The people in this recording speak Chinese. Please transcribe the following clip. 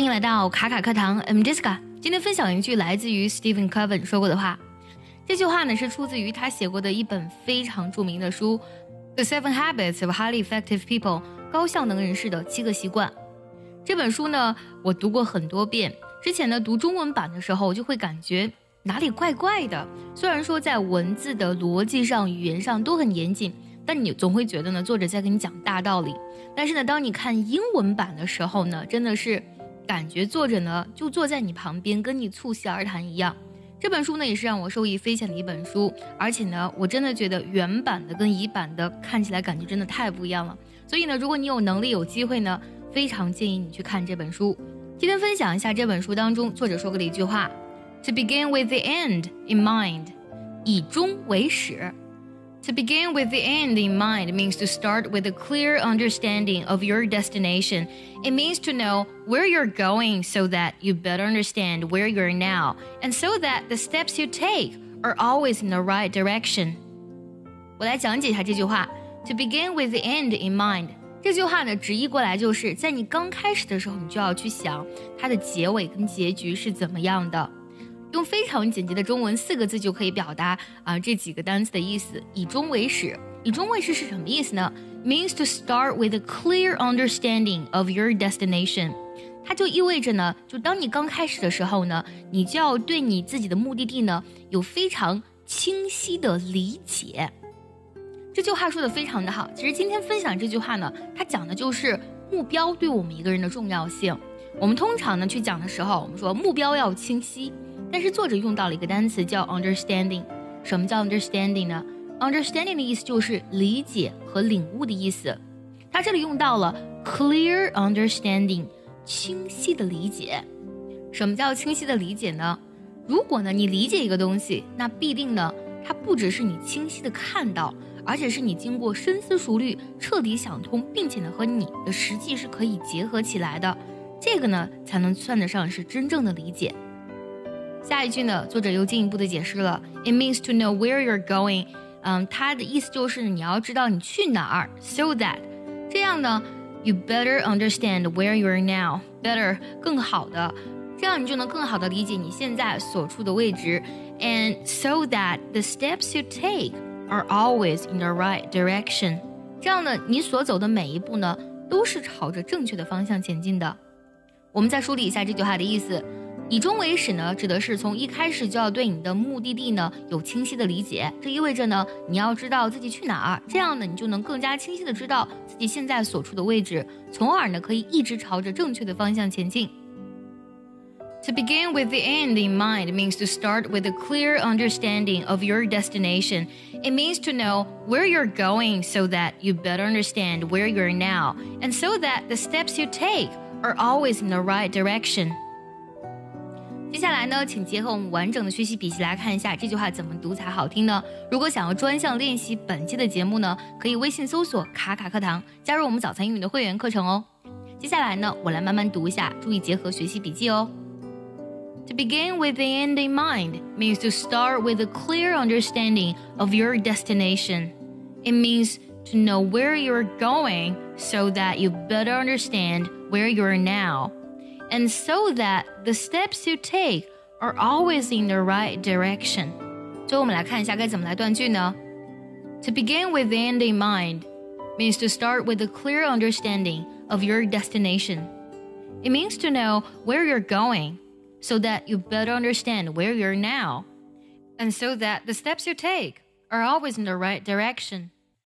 欢迎来到卡卡课堂，I'm Jessica。今天分享一句来自于 Stephen Covey 说过的话。这句话呢是出自于他写过的一本非常著名的书《The Seven Habits of Highly Effective People》高效能人士的七个习惯。这本书呢我读过很多遍。之前呢读中文版的时候，我就会感觉哪里怪怪的。虽然说在文字的逻辑上、语言上都很严谨，但你总会觉得呢作者在跟你讲大道理。但是呢，当你看英文版的时候呢，真的是。感觉作者呢就坐在你旁边，跟你促膝而谈一样。这本书呢也是让我受益匪浅的一本书，而且呢，我真的觉得原版的跟乙版的看起来感觉真的太不一样了。所以呢，如果你有能力有机会呢，非常建议你去看这本书。今天分享一下这本书当中作者说过的一句话：To begin with the end in mind，以终为始。To begin with the end in mind means to start with a clear understanding of your destination. It means to know where you're going so that you better understand where you're now, and so that the steps you take are always in the right direction. 我来讲解一下这句话。To begin with the end in mind，这句话呢，直译过来就是在你刚开始的时候，你就要去想它的结尾跟结局是怎么样的。 用非常简洁的中文四个字就可以表达啊这几个单词的意思。以终为始，以终为始是什么意思呢？Means to start with a clear understanding of your destination。它就意味着呢，就当你刚开始的时候呢，你就要对你自己的目的地呢有非常清晰的理解。这句话说的非常的好。其实今天分享这句话呢，它讲的就是目标对我们一个人的重要性。我们通常呢去讲的时候，我们说目标要清晰。但是作者用到了一个单词叫 understanding，什么叫 understanding 呢？understanding 的意思就是理解和领悟的意思。他这里用到了 clear understanding，清晰的理解。什么叫清晰的理解呢？如果呢你理解一个东西，那必定呢它不只是你清晰的看到，而且是你经过深思熟虑、彻底想通，并且呢和你的实际是可以结合起来的，这个呢才能算得上是真正的理解。下一句呢，作者又进一步的解释了，It means to know where you're going。嗯，它的意思就是你要知道你去哪儿，so that 这样呢，you better understand where you're now。better 更好的，这样你就能更好的理解你现在所处的位置，and so that the steps you take are always in the right direction。这样呢，你所走的每一步呢，都是朝着正确的方向前进的。我们再梳理一下这句话的意思。 以终为始呢，指的是从一开始就要对你的目的地呢有清晰的理解。这意味着呢，你要知道自己去哪儿，这样呢，你就能更加清晰的知道自己现在所处的位置，从而呢，可以一直朝着正确的方向前进。To begin with the end in mind means to start with a clear understanding of your destination. It means to know where you're going so that you better understand where you're now, and so that the steps you take are always in the right direction. 接下来呢，请结合我们完整的学习笔记来看一下这句话怎么读才好听呢？如果想要专项练习本期的节目呢，可以微信搜索“卡卡课堂”，加入我们早餐英语的会员课程哦。接下来呢，我来慢慢读一下，注意结合学习笔记哦。To begin with the end in mind means to start with a clear understanding of your destination. It means to know where you're going so that you better understand where you are now and so that the steps you take are always in the right direction. 最后我们来看一下该怎么来断句呢？To begin with the end in mind means to start with a clear understanding of your destination. It means to know where you're going so that you better understand where you're now, and so that the steps you take are always in the right direction.